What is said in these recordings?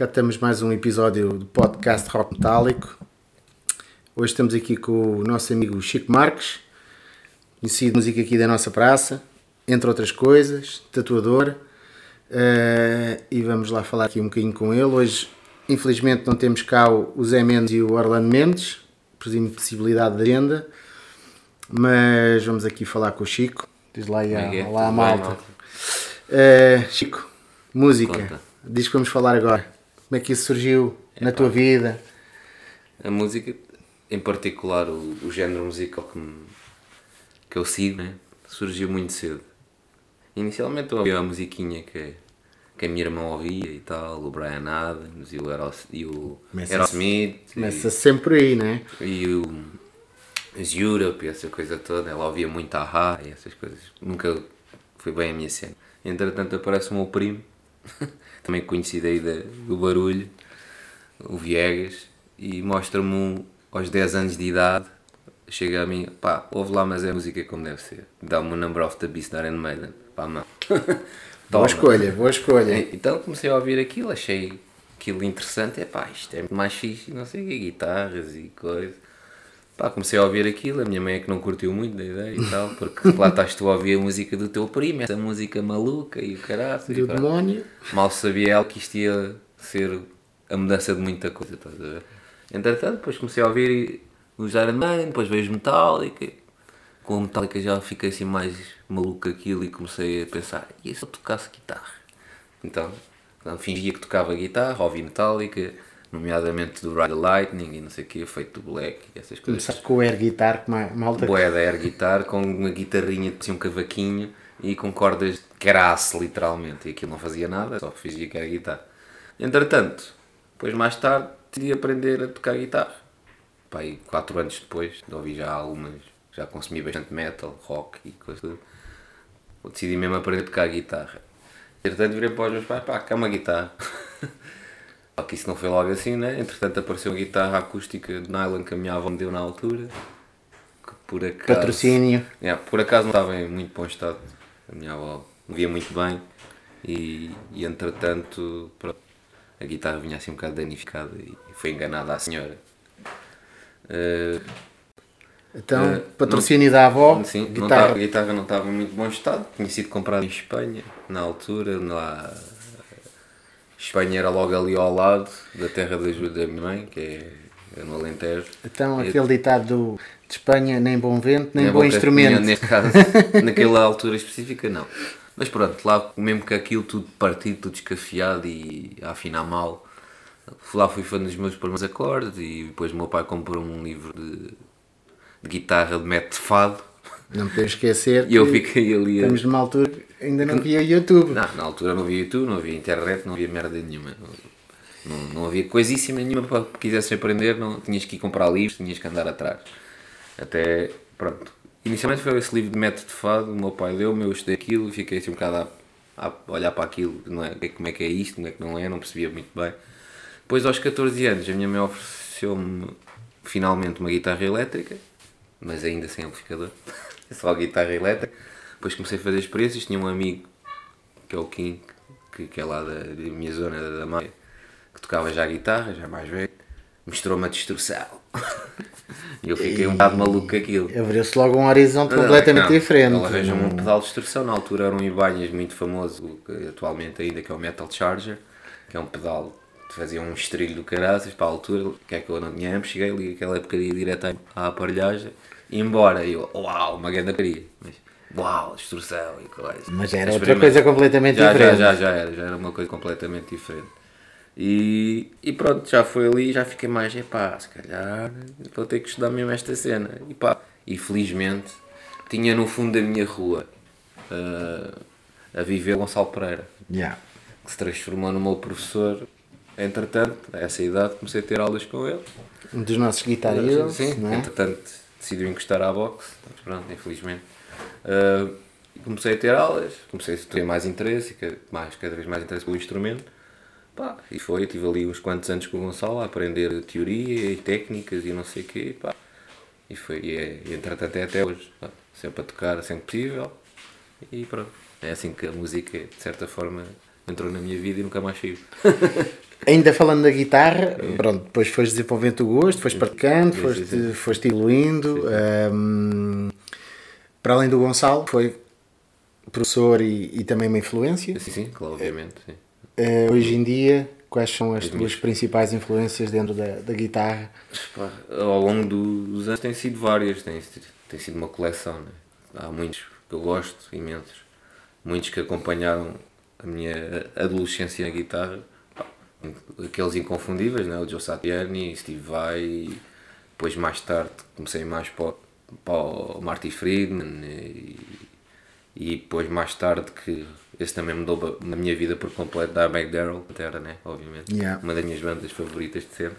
Bem, cá temos mais um episódio do podcast Rock Metálico. Hoje estamos aqui com o nosso amigo Chico Marques, conhecido música aqui da nossa praça, entre outras coisas, tatuador. Uh, e vamos lá falar aqui um bocadinho com ele. Hoje, infelizmente, não temos cá o Zé Mendes e o Orlando Mendes, por impossibilidade de agenda, mas vamos aqui falar com o Chico. Diz lá aí, é, olá, a malta. Uh, Chico, música. Conta. Diz que vamos falar agora. Como é que isso surgiu é na pá. tua vida? A música, em particular o, o género musical que, me, que eu sigo, né, surgiu muito cedo. Inicialmente eu ouvia a musiquinha que, que a minha irmã ouvia e tal, o Brian Adams e o, Aeros, e o começa, Aerosmith. Começa e, sempre aí, né? E o Europe e essa coisa toda. Ela ouvia muito a e essas coisas. Nunca foi bem a minha cena. Entretanto aparece o meu primo, também conhecido aí do barulho, o Viegas, e mostra-me um, aos 10 anos de idade, chega a mim, pá, ouve lá, mas é música como deve ser. Dá-me o Number of the Beast da Iron Maiden, pá, mão. boa escolha, boa escolha. Então comecei a ouvir aquilo, achei aquilo interessante, é pá, isto é mais fixe, não sei o que, guitarras e coisas. Pá, comecei a ouvir aquilo, a minha mãe é que não curtiu muito da ideia e tal, porque lá estás tu a ouvir a música do teu primo, essa música maluca e o caralho. Do demónio. Mal sabia ela que isto ia ser a mudança de muita coisa, estás a ver? Entretanto, depois comecei a ouvir os Iron Man, depois vejo Metallica. Com a Metallica já fiquei assim mais maluco aquilo e comecei a pensar, e se eu tocasse guitarra? Então, fingia que tocava guitarra, ouvi Metallica nomeadamente do Ride Lightning e não sei o que, feito do Black e essas coisas. Começaste com o air guitar, com uma malta... Boé da air guitar, com uma guitarrinha, tinha um cavaquinho e com cordas que era aço, literalmente, e aquilo não fazia nada, só fingia que era guitarra. Entretanto, depois mais tarde, decidi aprender a tocar guitarra. E quatro anos depois, ouvi já algumas, já consumi bastante metal, rock e coisas Decidi mesmo aprender a tocar guitarra. Entretanto, virei para os meus pais, pá, cá é uma guitarra. Só que isso não foi logo assim, né? Entretanto apareceu uma guitarra acústica de nylon que a minha avó me deu na altura. Que por acaso. Patrocínio. Yeah, por acaso não estava em muito bom estado. A minha avó me via muito bem e, e entretanto pronto, a guitarra vinha assim um bocado danificada e foi enganada à senhora. Uh, então, uh, patrocínio não, da avó? Sim, guitarra. Não tava, a guitarra não estava em muito bom estado. Tinha sido comprada em Espanha, na altura, lá Espanha era logo ali ao lado da terra da, minha mãe, que é, é no Alentejo. Então, aquele ditado do, de Espanha, nem bom vento, nem, nem bom instrumento. Neste caso, naquela altura específica, não. Mas pronto, lá mesmo que aquilo tudo partido, tudo escafiado e a afinar mal, lá fui fazendo os meus primeiros acordes e depois o meu pai comprou um livro de, de guitarra de método fado. Não podemos esquecer e eu fiquei ali estamos numa altura ainda não havia YouTube. Não, na altura não havia YouTube, não havia internet, não havia merda nenhuma. Não, não, havia coisíssima nenhuma para que quisesse aprender, não, tinhas que ir comprar livros, tinhas que andar atrás. Até, pronto. Inicialmente foi esse livro de método de fado, o meu pai deu-me, eu estudei aquilo fiquei assim um bocado a, a, olhar para aquilo, não é, como é que é isto, como é que não é, não percebia muito bem. Depois aos 14 anos a minha mãe ofereceu-me finalmente uma guitarra elétrica, mas ainda sem amplificador, só a guitarra elétrica. Depois comecei a fazer experiências, tinha um amigo, que é o Kim, que, que é lá da, da minha zona, da Maia, que tocava já guitarra, já mais velho, mostrou-me a destruição. e eu fiquei um bocado maluco com aquilo. Abriu-se logo um horizonte completamente não, diferente. Ela arranjou-me um pedal de destrução, na altura era um Ibanhas muito famoso, atualmente ainda, que é o Metal Charger, que é um pedal que fazia um estrilho do caraças. Para a altura, que é que eu não tinha cheguei ali aquela ir direto à aparelhagem, embora, e eu, uau, uma grande queria. Mas uau, destruição e coisa. Mas era outra coisa completamente já, diferente. Já, já, já era, já era uma coisa completamente diferente. E, e pronto, já foi ali, já fiquei mais, epá, se calhar vou ter que estudar mesmo esta cena. E pá, e felizmente tinha no fundo da minha rua uh, a viver Gonçalo Pereira, yeah. que se transformou no meu professor. Entretanto, a essa idade comecei a ter aulas com ele. Um dos nossos guitarristas. Sim, é? entretanto decidiu encostar à boxe, pronto, infelizmente Uh, comecei a ter aulas, comecei a ter mais interesse, mais, cada vez mais interesse pelo instrumento. Pá, e foi, tive ali uns quantos anos com o Gonçalo a aprender teoria e técnicas e não sei o quê. Pá. E foi, e, é, e entretanto é até hoje. Pá. Sempre a tocar, sempre possível. E pronto. É assim que a música, de certa forma, entrou na minha vida e nunca mais saiu. Ainda falando da guitarra, pronto, depois foste desenvolvendo o gosto, foste praticando, foste, foste evoluindo. hum, para além do Gonçalo, foi professor e, e também uma influência. Sim, sim, claro, obviamente. Sim. Eh, hoje em dia, quais são as tuas principais influências dentro da, da guitarra? Pá, ao longo do- dos anos tem sido várias, tem, tem sido uma coleção. Né? Há muitos que eu gosto, imensos. Muitos que acompanharam a minha adolescência na guitarra. Aqueles inconfundíveis, né? o Joe Satriani, Steve Vai. Depois, mais tarde, comecei mais para, o- para o Marty Friedman. E, e depois, mais tarde, que esse também mudou ba- a minha vida por completo, da McDarrell, Terra, né? obviamente. Yeah. Uma das minhas bandas favoritas de sempre.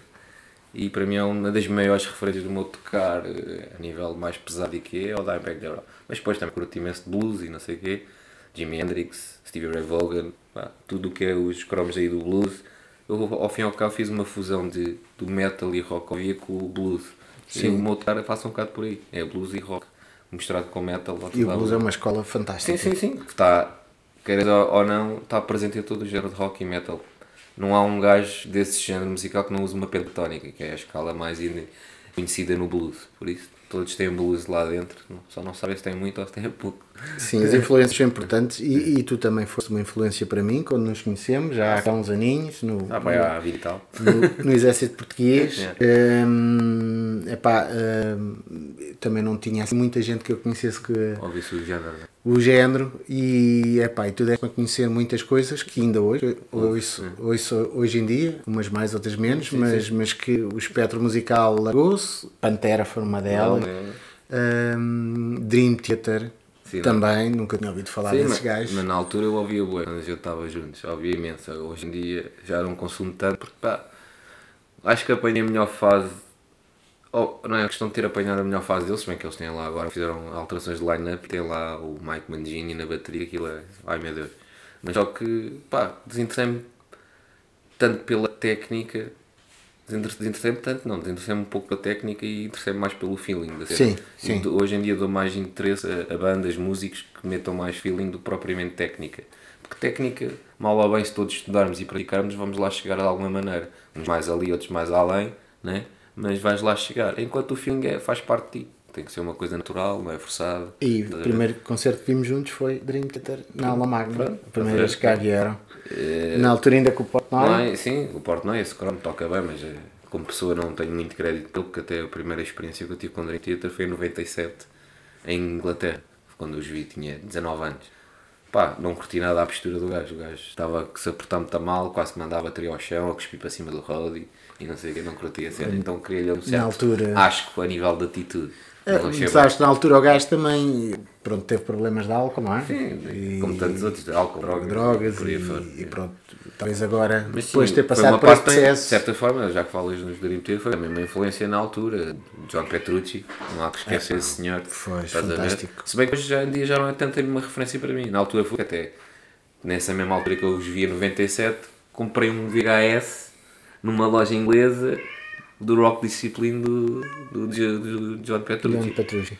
E para mim é uma das maiores referências do meu tocar eh, a nível mais pesado e que é o Dimebag Darrell. Mas depois também curto imenso de blues e não sei o quê. Jimi Hendrix, Stevie Ray Vaughan, pá, tudo o que é os cromos aí do blues. Eu ao fim e ao cabo fiz uma fusão de, do metal e rock ouvia com o blues. E o meu passa um bocado por aí. É blues e rock. Misturado com metal. E o blues lá. é uma escola fantástica. Sim, sim, sim. Que está, queres ou não, está presente em todo o género de rock e metal. Não há um gajo desse género musical que não use uma pentatónica, que é a escala mais conhecida no blues. Por isso, todos têm blues lá dentro, só não sabem se tem muito ou se tem pouco. Sim, as influências são importantes e, e tu também foste uma influência para mim quando nos conhecemos, já há uns aninhos, no, Ah, vai há 20 tal. no, no Exército Português. É. Hum, epá, hum, também não tinha assim, muita gente que eu conhecesse que o género. O género e, epá, e tu deste-me a conhecer muitas coisas que ainda hoje ouço, ouço hoje em dia, umas mais, outras menos, mas, mas que o espectro musical largou-se, Pantera foi uma delas, Não, hum, Dream Theater Sim, também, nunca tinha ouvido falar Sim, desses mas, gajos. mas na altura eu ouvia bué, quando a gente estava juntos, ouvia imenso. Hoje em dia já não consumo tanto, porque pá, acho que apanhei a melhor fase. Oh, não é questão de ter apanhado a melhor fase deles, se bem que eles têm lá agora, fizeram alterações de line-up, tem lá o Mike Mangini na bateria, aquilo é. Ai meu Deus. Mas só que, pá, desinteressei-me tanto pela técnica, desinter- desinteressei-me tanto, não, desinteressei-me um pouco pela técnica e interessei-me mais pelo feeling da cena. Sim, hoje em dia dou mais interesse a, a bandas, músicos que metam mais feeling do que propriamente técnica. Porque técnica, mal ou bem, se todos estudarmos e praticarmos, vamos lá chegar de alguma maneira. Uns mais ali, outros mais além, né? Mas vais lá chegar. Enquanto o feeling é, faz parte de ti. Tem que ser uma coisa natural, não é forçada. E o primeiro concerto que vimos juntos foi Dream Theater na Alma Magna, a primeira vez que cá vieram. Na altura ainda com o Portnoy. É, sim, o Porto é, esse cromo toca bem, mas eh, como pessoa não tenho muito crédito pelo porque até a primeira experiência que eu tive com o Dream Theater foi em 97, em Inglaterra, quando os vi, tinha 19 anos. Pá, não curti nada a postura do gajo, o gajo estava se apertar muito mal, quase que mandava a bateria ao chão, a cuspir para cima do road e não sei o que, não curtia a cena, então queria-lhe um certo altura- asco a nível de atitude. É, Sabes que na altura o gajo também pronto, teve problemas de álcool, não é? bem. E- como tantos outros, de álcool, drogas, drogas por aí e, fora. e pronto, talvez agora, Mas depois sim, de ter passado por também, processo, De certa forma, já que falas nos Theater, foi também uma influência na altura. John Petrucci, não há que esquecer esse senhor. foi a fantástico. Se bem que hoje já em dia já não é tanto uma referência para mim. Na altura foi até, nessa mesma altura que eu os vi em 97, comprei um VHS numa loja inglesa do Rock Discipline do, do, do, do John Petrucci. Leon Petrucci.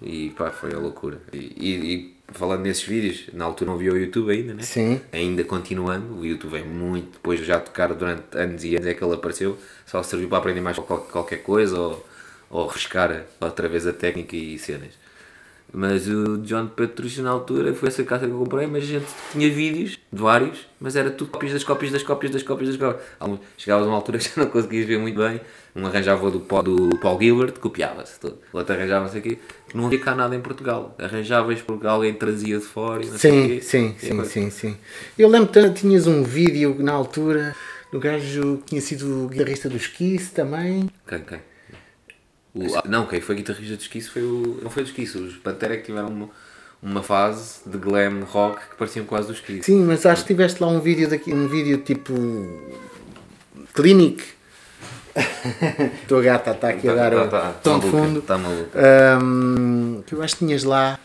E pá, foi a loucura. E, e- e falando nesses vídeos, na altura não via o YouTube ainda, né? Sim. Ainda continuando, o YouTube é muito, depois de já tocar durante anos e anos é que ele apareceu, só serviu para aprender mais qual- qualquer coisa ou, ou riscar outra vez a técnica e cenas. Mas o John Petrucci na altura foi essa casa que eu comprei, mas a gente tinha vídeos de vários, mas era tudo cópias das cópias das cópias das cópias das cópias. Chegavas a uma altura que já não conseguias ver muito bem. Um arranjava do, Paul- do Paul Gilbert, copiava-se todo. O outro arranjava-se aqui. Não havia cá nada em Portugal. Arranjavas porque alguém trazia de fora e não sei Sim, quê. sim, sim, agora- sim, sim. Eu lembro que tinhas um vídeo na altura do gajo que tinha sido guitarrista dos Kiss também. Quem, quem? O- ah, não, quem foi guitarrista dos Kiss foi o. Não foi dos Kiss, os Pantera que tiveram uma, uma fase de glam rock que pareciam quase dos Kiss. Sim, mas acho que tiveste lá um vídeo daqui, um vídeo tipo Clinic. A tua gata está aqui a dar o tom de fundo. Está maluca. Ahm, que eu acho que tinhas lá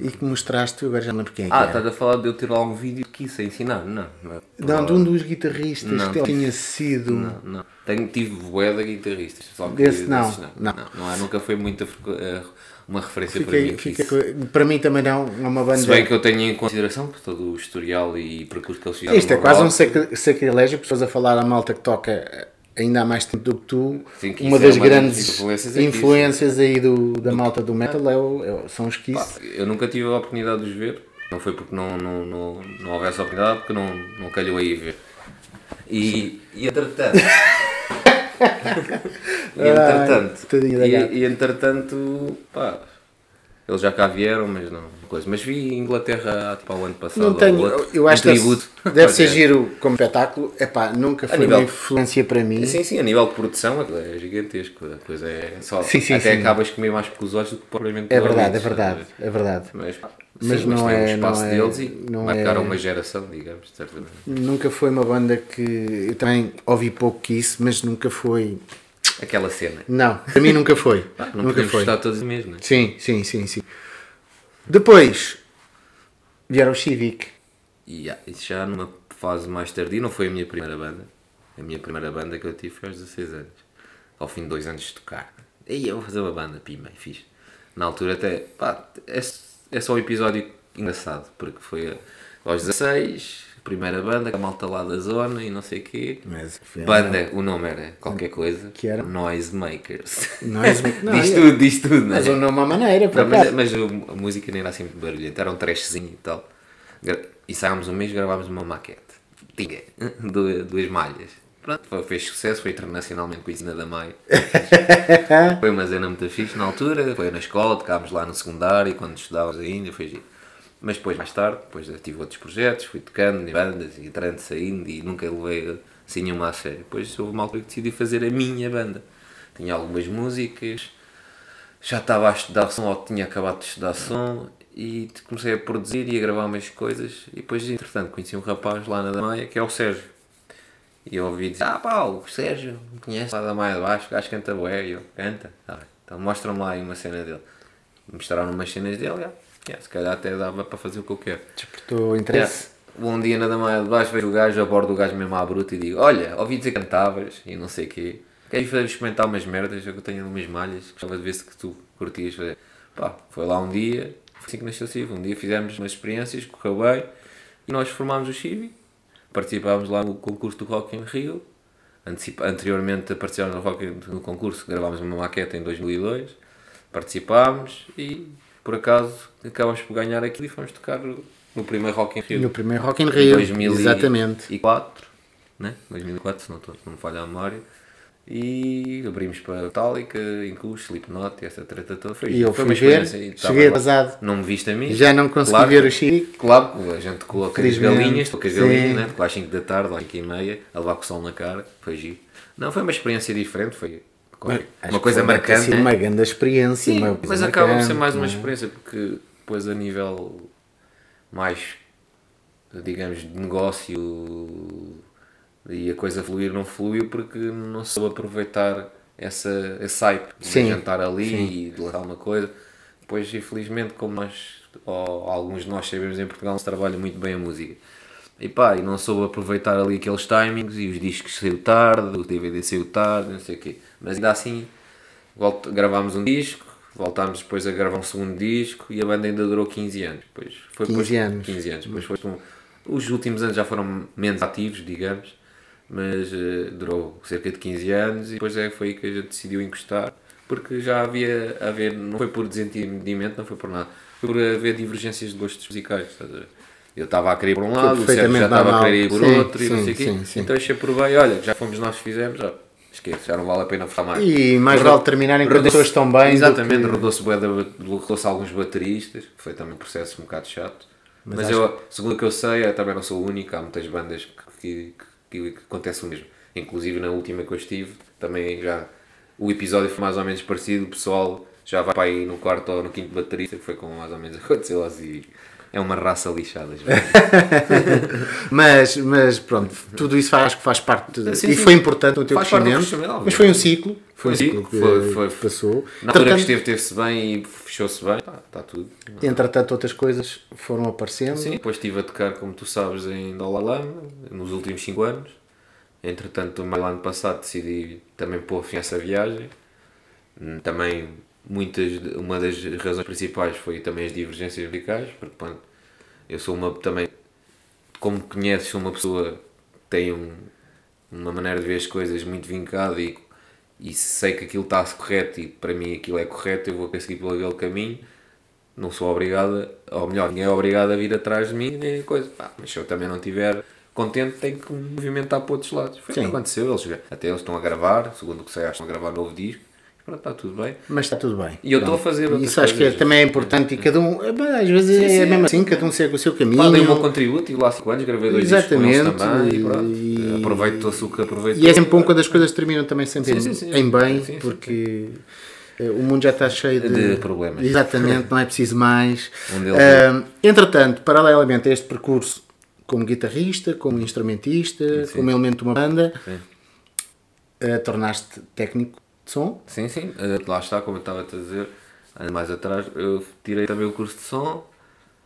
e que mostraste, agora já não lembro quem é Ah, estás a falar de eu ter lá um vídeo que isso a ensinar? Não, não. Não, de um dos guitarristas Não. que tinha sido. Não, não. Tenho, tive bué de guitarristas. Só que Desse não, desses não. não. não, há- nunca foi muita eh, uma referência para mim. Fica para mim também não, é uma banda. Se bem que eu tenho em consideração por todo o historial e percurso que eles fizeram. Isto é quase um rock. sacri- sacrilégio, estás a falar à malta que toca ainda há mais tempo do que tu. Sim, que uma é das uma grandes influências influências aí do, da malta do metal é o- é são os Kiss. Eu nunca tive a oportunidade de os ver. Não foi porque não, não, não, não houvesse oportunidade, porque não, não calhou aí ver. E, e entretanto. e entretanto. da gata. e, e entretanto. Pá, eles já cá vieram, mas não. Coisa. Mas vi Inglaterra tipo, ao ano passado. Não tenho, outro, eu acho um que deve, ser É. giro como espetáculo. Epá, nunca foi nível- uma influência para mim. Sim, sim, a nível de produção é gigantesco. A coisa é só. Sim, sim, até sim. acabas de comer mais pelos olhos do que propriamente É verdade, é verdade, sabe? é verdade. Mas, pá, Mas sim, não mas é- não é- deles e não marcaram é- uma geração, digamos, certamente. Nunca foi uma banda que eu também ouvi pouco que isso, mas nunca foi. Aquela cena. Não, para mim nunca foi. Ah, não nunca foi. gostar todos mesmo, não é? Sim, sim, sim, sim. Depois vieram o Civic. E ah, isso já numa fase mais tardia, não foi a minha primeira banda. A minha primeira banda que eu tive foi aos 16 anos. Ao fim de dois anos de tocar. E eu vou fazer uma banda, pima, e fiz. Na altura até, pá, é, é só um episódio engraçado, porque foi aos 16, primeira banda, a malta lá da zona e não sei o quê. Mas, Banda, o nome era qualquer coisa. Que era? Noisemakers. Noise- não, diz é- tudo, diz tudo, não é? Mas o nome à maneira, por Não, mas, mas a música nem era assim muito barulhenta, era um trashzinho e tal. E saímos um mês e gravámos uma maquete. Tinha duas, duas malhas. Pronto, foi, fez sucesso, foi internacionalmente conhecida da Maia. foi uma cena muito fixe na altura, foi na escola, tocámos lá no secundário, quando estudávamos ainda, foi giro. Mas depois, mais tarde, depois tive outros projetos, fui tocando em bandas, e entrando, saindo, e nunca levei assim nenhuma a sério. Depois houve uma altura que decidi fazer a minha banda. Tinha algumas músicas, já estava a estudar som ou tinha acabado de estudar som e comecei a produzir e a gravar umas coisas e depois entretanto conheci um rapaz lá na Damaia que é o Sérgio e eu ouvi dizer, ah pá, o Sérgio me conhece lá da Maia de Baixo, o gajo canta bué e eu, canta, tá bem. então mostra-me lá aí uma cena dele mostraram umas cenas dele, já. Yeah, se calhar até dava para fazer o que eu quero Despertou interesse. um dia na Damaia de Baixo vejo o gajo, abordo o gajo mesmo à bruta e digo: Olha, ouvi dizer que cantavas e não sei o quê. Queres fazer experimentar umas merdas que eu tenho umas malhas? Gostava de ver se que tu curtias fazer. Pá, foi lá um dia, foi assim que nasceu o. Um dia fizemos umas experiências, correu bem e nós formámos o Civi. Participámos lá no concurso do Rock in Rio. Antecipa- anteriormente a participar no, Rock no concurso, gravámos uma maqueta em 2002. Participámos e por acaso acabámos por ganhar aquilo e fomos tocar no primeiro Rock in Rio. No primeiro Rock in Em Rio. 2004, Exatamente. né? 2004, se não, tô- não me falha a memória. E abrimos para Metallica, Incus, Slipknot essa treta toda. Foi, E eu fui ver, cheguei atrasado. Não me viste a mim. Já não consegui Claro ver o Civic. Claro, a gente coloca as galinhas, toca as galinhas, né? às 5 da tarde, às 5 e meia, a levar com o sol na cara. Foi giro. Não, foi uma experiência diferente, foi uma coisa marcante. sido né? uma grande experiência. Sim, uma mas acaba por ser marcante, mais uma é? experiência porque depois a nível mais digamos de negócio e a coisa fluir não fluiu porque não soube aproveitar essa, esse hype de Sim, jantar ali e de lançar uma coisa. Depois, infelizmente, como nós, ou alguns de nós sabemos em Portugal, não se trabalha muito bem a música. E pá, e não soube aproveitar ali aqueles timings e os discos saiu tarde, o DVD saiu tarde, não sei o quê. Mas ainda assim, Volta, gravámos um disco, voltámos depois a gravar um segundo disco e a banda ainda durou 15 anos. Depois foi 15 depois- anos. 15 anos. Depois foi os últimos anos já foram menos ativos, digamos, mas eh, durou cerca de 15 anos e depois é, foi aí que a gente decidiu encostar, porque já havia a haver, não foi por desentendimento, não foi por nada, foi por haver divergências de gostos musicais. estás a ver? Eu estava a querer por um lado, o Sérgio já estava a querer ir por Sim, outro e não sim, sei o quê. sim, sim. Então achei por bem, olha, já fomos nós que fizemos, já, esquece, já não vale a pena falar mais. E mais Rodou- vale terminarem com rodou-se- pessoas tão bem Exatamente, que- rodou-se rodou-se alguns bateristas, foi também um processo um bocado chato. Mas, acho eu, segundo o que eu sei, eu também não sou o único, há muitas bandas que, que, que, que acontece o mesmo. Inclusive na última que eu estive, também já o episódio foi mais ou menos parecido, o pessoal já vai para aí no quarto ou no quinto baterista, que foi como mais ou menos aconteceu assim. É uma raça lixada. mas, mas pronto, tudo isso faz, acho que faz parte de- Sim, e sim. foi importante no teu Faz crescimento. mas foi um ciclo. Foi um ciclo que, foi- foi- que passou. Na altura que esteve, teve-se bem e fechou-se bem, pá, está tudo. Entretanto, outras coisas foram aparecendo. Sim, depois estive a tocar, como tu sabes, em Dolalama, nos últimos 5 anos. Entretanto, no ano passado decidi também pôr fim a essa viagem. Hum, Também, muitas, uma das razões principais foi também as divergências musicais, porque pronto, eu sou uma, também, como conheces, uma pessoa que tem um- uma maneira de ver as coisas muito vincada e, e se sei que aquilo está correto e para mim aquilo é correto, eu vou seguir pelo aquele caminho não sou obrigada, ou melhor, ninguém é obrigado a vir atrás de mim, nem coisa. Pá, mas se eu também não estiver contente, tenho que me movimentar para outros lados. Foi o que aconteceu, eles, até eles estão a gravar, segundo o que sei, estão a gravar um novo disco. Pronto, está tudo bem. Mas está tudo bem. E eu estou a fazer Isso acho que é- também é importante e cada um, mas às vezes Sim, é sim, mesmo é. assim, cada um segue o seu caminho. Pá, dei o meu contributo e lá há 5 anos gravei dois discos Exatamente, também e pronto. e- Aproveito o que aproveito. E é sempre bom quando as coisas terminam também sempre Sim, em, sim, sim. em bem, Sim, sim, porque eh, o mundo já está cheio de, De problemas. Exatamente, não é preciso mais. Um Ah, entretanto, paralelamente a este percurso como guitarrista, como instrumentista, como elemento de uma banda, Sim. eh, tornaste técnico de som. Sim, sim, eh, lá está, como eu estava a dizer, mais atrás, eu tirei também o curso de som,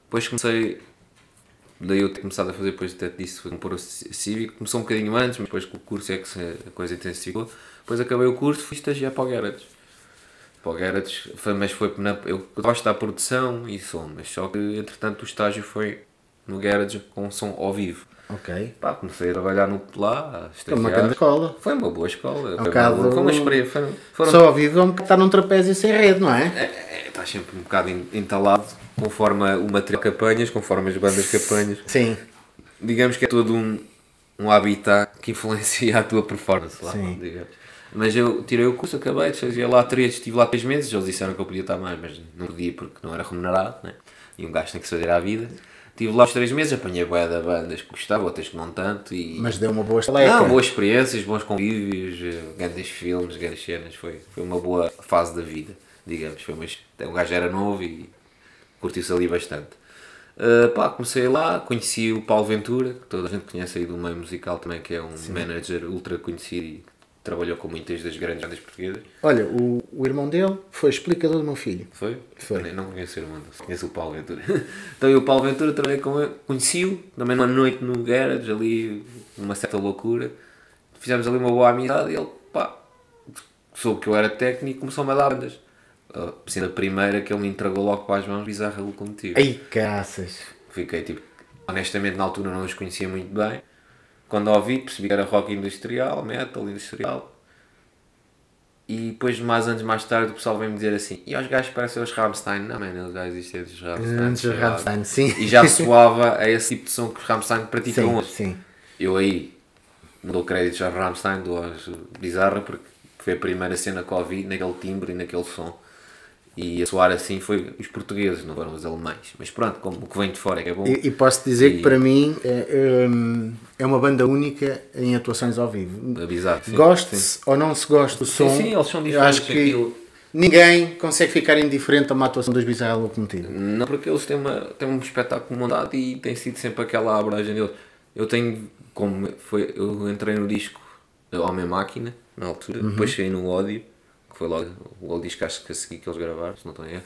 depois comecei, daí eu ter começado a fazer, depois até disse, foi compor o ci- cívico, começou um bocadinho antes, mas depois com o curso é que a coisa intensificou, depois acabei o curso, fui estagiar para o Garage. Para o foi, mas foi, na, eu gosto da produção e som, mas só que entretanto o estágio foi no Garage com som ao vivo. Ok. Pá, comecei a trabalhar no, lá, a É uma grande escola. Foi uma boa escola, foi, bocado- uma, foi uma experiência. Foram, foram Só ao vivo é um bocado estar num trapézio sem rede, não é? é, é, estás sempre um bocado en- entalado conforme o material que apanhas, conforme as bandas que apanhas. Sim. Digamos que é todo um, um habitat que influencia a tua performance lá, Sim. digamos. Mas eu tirei o curso, acabei, fazia lá três, estive lá três meses, eles disseram que eu podia estar mais, mas não podia porque não era remunerado, né? e um gajo tem que se fazer à vida. Estive lá os três meses, apanhei bué de bandas que gostava, outras que não tanto, e Mas deu uma boa estaleca. não, boas experiências, bons convívios, eh, grandes filmes, grandes cenas. Foi, foi uma boa fase da vida, digamos. Foi uma, o gajo era novo e curtiu-se ali bastante. Uh, pá, comecei lá, conheci o Paulo Ventura, que toda a gente conhece aí do meio musical também, que é um manager ultra conhecido e trabalhou com muitas das grandes bandas portuguesas. Olha, o, o irmão dele foi explicador do meu filho. Foi? Foi. Eu não conheço o irmão dele, conheço o Paulo Ventura. então eu, o Paulo Ventura, trabalhei com ele, conheci-o, também numa noite no garage, ali, uma certa loucura. Fizemos ali uma boa amizade e ele, pá, soube que eu era técnico e começou-me a dar bandas. Uh, sendo a primeira que ele me entregou logo para as mãos, bizarra locomotiva. Ei, caças. Fiquei tipo, honestamente na altura não os conhecia muito bem. Quando ouvi percebi que era rock industrial, metal industrial. E depois, mais anos mais tarde, o pessoal vem-me dizer assim: e os gajos parecem os Rammstein? Não, mano, eles já existem os Rammstein. Antes do Rammstein, sim. E já soava a esse tipo de som que os Rammstein praticam Sim, hoje. sim. Eu aí não dou créditos aos Rammstein, dou aos Bizarra, porque foi a primeira cena que ouvi naquele timbre e naquele som. E a soar assim foi os portugueses, não foram os alemães. Mas pronto, como o que vem de fora é que é bom. E, e posso dizer que E- para mim é, hum, é uma banda única em atuações ao vivo. A Bizarra, sim, sim. Goste-se ou não se goste do som, sim, eles são eu acho diferentes, que aquilo- ninguém consegue ficar indiferente a uma atuação dos Bizarra Locomotiva. Não, porque eles têm, uma, têm um espetáculo montado e tem sido sempre aquela abragem deles. Eu tenho, como foi, eu entrei no disco Homem Máquina, na altura, Uhum. depois saí no Ódio, que foi logo o disco acho que a seguir que eles gravaram, se não estou em erro.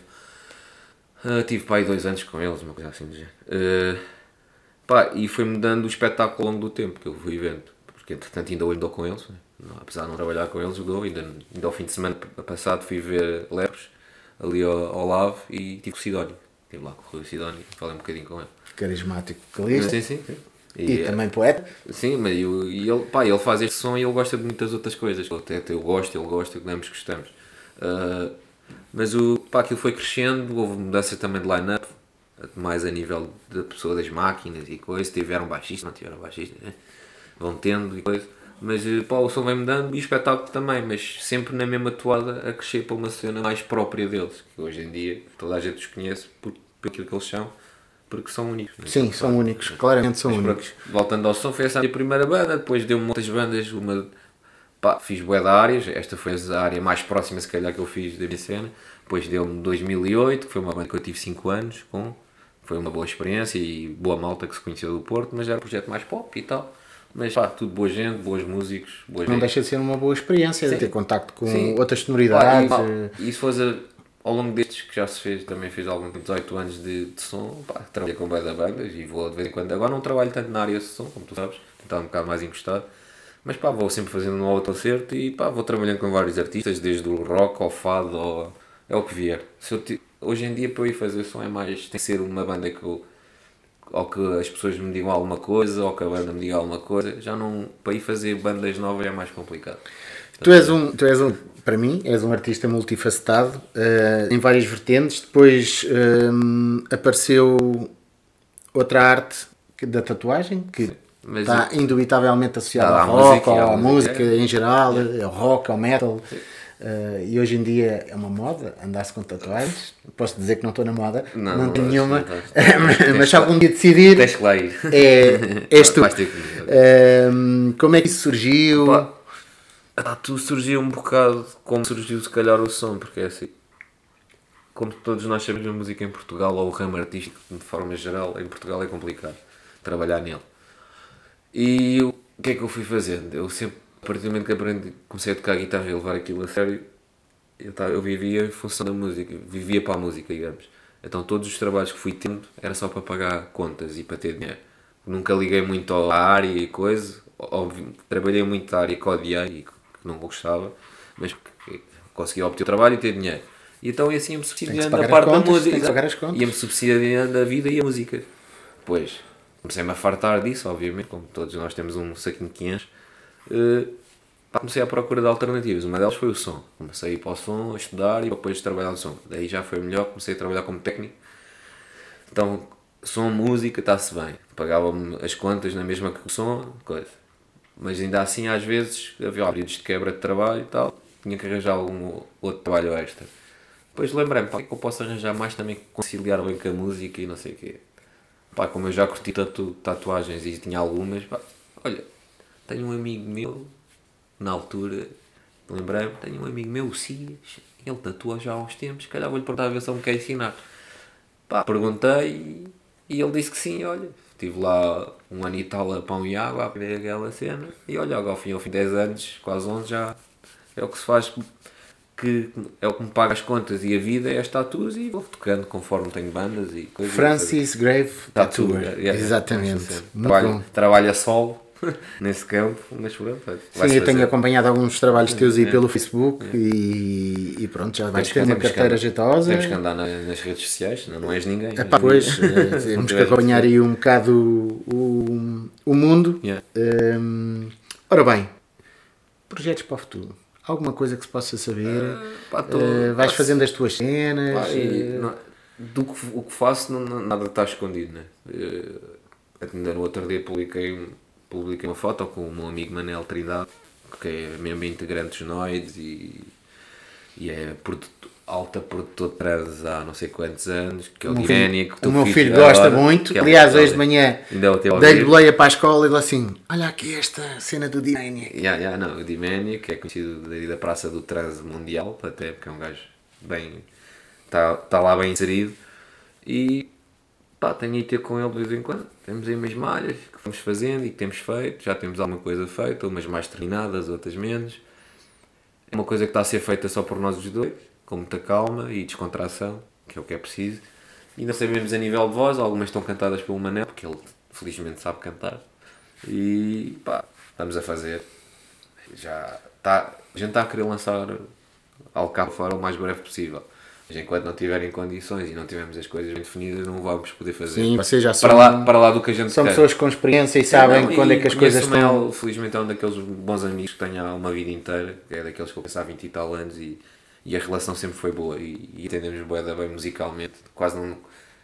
Ah, tive pá, aí dois anos com eles, uma coisa assim do género. Ah, pá, e foi-me dando o espetáculo ao longo do tempo que eu fui vendo, porque entretanto ainda hoje dou com eles, né? Apesar de não trabalhar com eles, eu dou, ainda, ainda ao fim de semana passado fui ver Lepres, ali ao, ao Lave, e tive com o Sidónio. Estive lá com o Rui Sidónio e falei um bocadinho com ele. Carismático vocalista Sim, sim, sim. E, também poeta. Sim, mas eu, e ele, pá, ele faz este som e ele gosta de muitas outras coisas. Até, eu gosto, ele gosta, ambos gostamos. Ah, mas o, pá, aquilo foi crescendo, houve mudança também de line-up, mais a nível da pessoa das máquinas e coisas. Tiveram baixista, não tiveram baixista, né? vão tendo e coisa. Mas eh, pá, o som vem mudando e o espetáculo também, mas sempre na mesma toada a crescer para uma cena mais própria deles. Que hoje em dia toda a gente os conhece por, por aquilo que eles são, porque são únicos. né? Sim, são únicos, claramente são Mas únicos. pronto, voltando ao som, foi essa a minha primeira banda, depois deu-me muitas bandas, uma pá, fiz bué de áreas, esta foi a área mais próxima se calhar que eu fiz da minha cena, Depois deu-me 2008, que foi uma banda que eu tive 5 anos com. Foi uma boa experiência e boa malta que se conheceu do Porto, mas era um projeto mais pop e tal. Mas pá, tudo boa gente, bons músicos, boas Não gente. deixa de ser uma boa experiência de Sim. ter contacto com Sim. outras Pá, sonoridades. e, pá, eh, e se fosse ao longo destes que já se fez, também fiz algum 18 anos de, de som, pá, trabalhei com banda bandas e vou de vez em quando. Agora não trabalho tanto na área de som, como tu sabes, está um bocado mais encostado. Mas pá, vou sempre fazendo um autoconcerto e pá, vou trabalhando com vários artistas, desde o rock ao fado, ao, é o que vier. Ti- hoje em dia para eu ir fazer som é mais, tem que ser uma banda que eu, ou que as pessoas me digam alguma coisa, ou que a banda me diga alguma coisa. Já não, para ir fazer bandas novas é mais complicado. Tu és um, tu és um, para mim, és um artista multifacetado, eh, em várias vertentes. Depois hum, apareceu outra arte que- da tatuagem, que mas está indubitavelmente associada Ah, ao rock, música, à música, em geral, ao rock, ao metal. Eh, e hoje em dia é uma moda andar-se com tatuagens. Posso dizer que não estou na moda, não, Não, tenho nenhuma, não mas se algum dia decidir, é, és tu. Hum, como é que isso surgiu? Tu surgiu um bocado como surgiu se calhar o som, porque é assim. Como todos nós sabemos, a música em Portugal, ou o ramo artístico de forma geral, em Portugal é complicado trabalhar nele. E o que é que eu fui fazendo? Eu sempre, a partir do momento que aprendi, comecei a tocar guitarra e levar aquilo a sério, eu, tava- eu vivia em função da música, vivia para a música, digamos. Então todos os trabalhos que fui tendo era só para pagar contas e para ter dinheiro. Nunca liguei muito à área e coisa, trabalhei muito na área que odiei e que não gostava, mas que consegui obter o trabalho e ter dinheiro. E então assim ia-me subsidiando a parte da contas, música. as contas. Ia-me subsidiando a vida e a música. Depois comecei-me a fartar disso, obviamente, como todos nós temos um saquinho de 500. Eh, pá, comecei à procura de alternativas. Uma delas foi o som. Comecei a ir para o som, a estudar e depois trabalhar no som. Daí já foi melhor, comecei a trabalhar como técnico. Então, som, música, está-se bem. Pagava-me as contas na mesma que o som, coisa. Mas ainda assim, às vezes, havia períodos de quebra de trabalho e tal. Tinha que arranjar algum outro trabalho extra. Depois lembrei-me, pá, é que eu posso arranjar mais também conciliar bem com a música e não sei o quê. Pá, como eu já curti tatu tatuagens e tinha algumas, pá, olha, tenho um amigo meu, na altura, lembrei-me, tenho um amigo meu, o Cias, ele tatua já há uns tempos, se calhar vou-lhe perguntar a ver se ele me quer ensinar. Pá, perguntei e ele disse que sim, olha, estive lá um ano e tal a pão e água a aprender aquela cena e olha, ao fim, ao fim de 10 anos, quase 11 já é o que se faz que é o que me paga as contas e a vida é as tatuas e vou tocando conforme tenho bandas e coisas. Francis Grave Tatu, Tattooer. yeah, yeah, Exatamente. essa cena. Muito Trabalha, trabalha solo nesse campo, mas pronto. Sim, eu tenho acompanhado alguns trabalhos teus aí É. pelo Facebook e, e pronto, já vais ter uma carteira jeitosa. Temos que andar na- nas redes sociais, senão não és ninguém. Epá, pois, eh, temos que acompanhar aí um bocado o, o mundo. Yeah. Hum, ora bem, projetos para o futuro. Alguma coisa que se possa saber? pá, tô- Eh, vais pá, fazendo as tuas cenas? Pá, e eh, não- do que, o que faço, não, não- nada está escondido, né? Ainda no outro dia publiquei, publiquei uma foto com o meu amigo Manel Trindade, que é membro integrante dos Noides e, e é produto- alta produtor de trans há não sei quantos anos, que é o, O o meu filho agora, gosta muito. que é Aliás, hoje de manhã a dei-lhe boleia para a escola e ele assim: Olha aqui esta cena do Dimania. Yeah, yeah, não, o que é conhecido da Praça do Trans Mundial, até porque é um gajo bem. está tá lá bem inserido. E pá, tenho ido ter com ele de vez em quando. Temos aí umas malhas fomos fazendo e que temos feito. Já temos alguma coisa feita, umas mais terminadas, outras menos. É uma coisa que está a ser feita só por nós os dois, com muita calma e descontração, que é o que é preciso. E ainda sabemos a nível de voz, algumas estão cantadas pelo Manel, porque ele felizmente sabe cantar. E pá, estamos a fazer. Já está, a gente está a querer lançar algo cá fora o mais breve possível. Mas enquanto não tiverem condições e não tivermos as coisas bem definidas, não vamos poder fazer. Sim, vocês já são, para, lá, para lá do que a gente são quer. pessoas com experiência e sabem Não, quando e é que as coisas estão. Felizmente é um daqueles bons amigos que tenho há uma vida inteira, é daqueles que eu há 20 e tal anos e, e a relação sempre foi boa e, e entendemos da bem musicalmente. Quase não,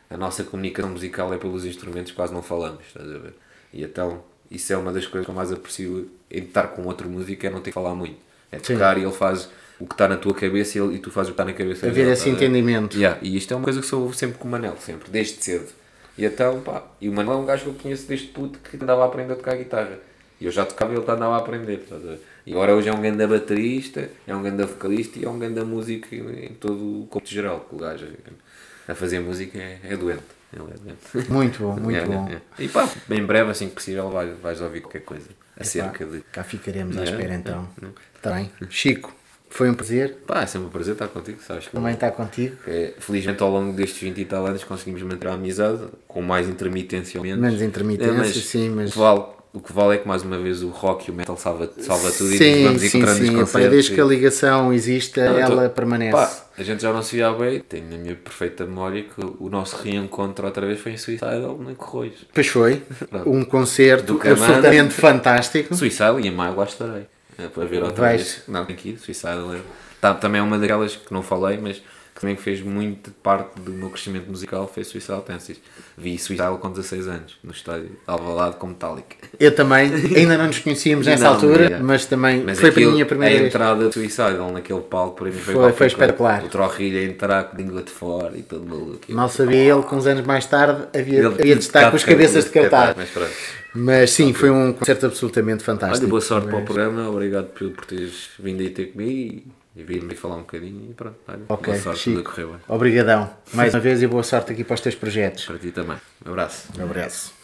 a nossa comunicação musical é pelos instrumentos, quase não falamos, estás a ver? E então, isso é uma das coisas que eu mais aprecio em estar com outro músico, é não ter que falar muito. É Sim. tocar e ele faz o que está na tua cabeça e, tu fazes o que está na cabeça Haver dele, esse estás a ver? entendimento. Yeah, e isto é uma coisa que sou sempre com o Manel, sempre, desde cedo. E então, pá, e o Manel é um gajo que eu conheço desde puto que andava a aprender a tocar guitarra. E eu já tocava e ele andava a aprender. a ver? E agora hoje é um grande baterista, é um grande vocalista e é um grande músico em todo o corpo geral. que O gajo a fazer música é, é doente. É. Muito bom, muito É, bom. é, é. E pá, bem breve, assim que possível, vais, vais ouvir qualquer coisa acerca de. cá ficaremos à É, espera é, então. Tá bem. Chico, foi um prazer. Pá, é sempre um prazer estar contigo, sabes? que- Também está contigo. É, felizmente ao longo destes 20 e tal anos conseguimos manter a amizade com mais intermitência ou menos. Menos intermitência, É, mas sim, mas- O que, vale, o que vale é que mais uma vez o rock e o metal salva, salva tudo e Sim, vamos sim, encontrando sim. Epá, concertos desde e- que a ligação exista, Não, eu tô- ela permanece. Pá, a gente já não se via bem, tenho na minha perfeita memória que o nosso reencontro outra vez foi em Suicidal, em Corroios. Pois foi. Um concerto absolutamente fantástico. Suicidal e em maio lá estarei. É, para ver outra Vais. vez. Não, tem que ir, Suicidal é. Tá, também é uma daquelas que não falei, mas que também fez muito parte do meu crescimento musical, foi Suicidal Tenses. Vi Suicidal com 16 anos, no estádio de Alvalade com Metallica. Eu também, ainda não nos conhecíamos nessa Não, altura, é. mas também Mas foi para aquilo, a primeira a vez. entrada de Suicidal naquele palco para mim foi, Foi- foi espetacular. O Trorrilha a entrar com língua de fora e todo maluco. Mal sabia ele que uns anos mais tarde havia, Ele- havia de estar com as cabeças de cartaz. Mas. Mas sim, foi um concerto absolutamente fantástico. Olha, boa sorte para o programa, obrigado por teres vindo aí ter comigo e, e vir-me falar um bocadinho e pronto. Olha, Ok, boa sorte, Chico. tudo bem. Obrigadão. Mais uma vez e boa sorte aqui para os teus projetos. Para ti também. Um abraço. Um abraço.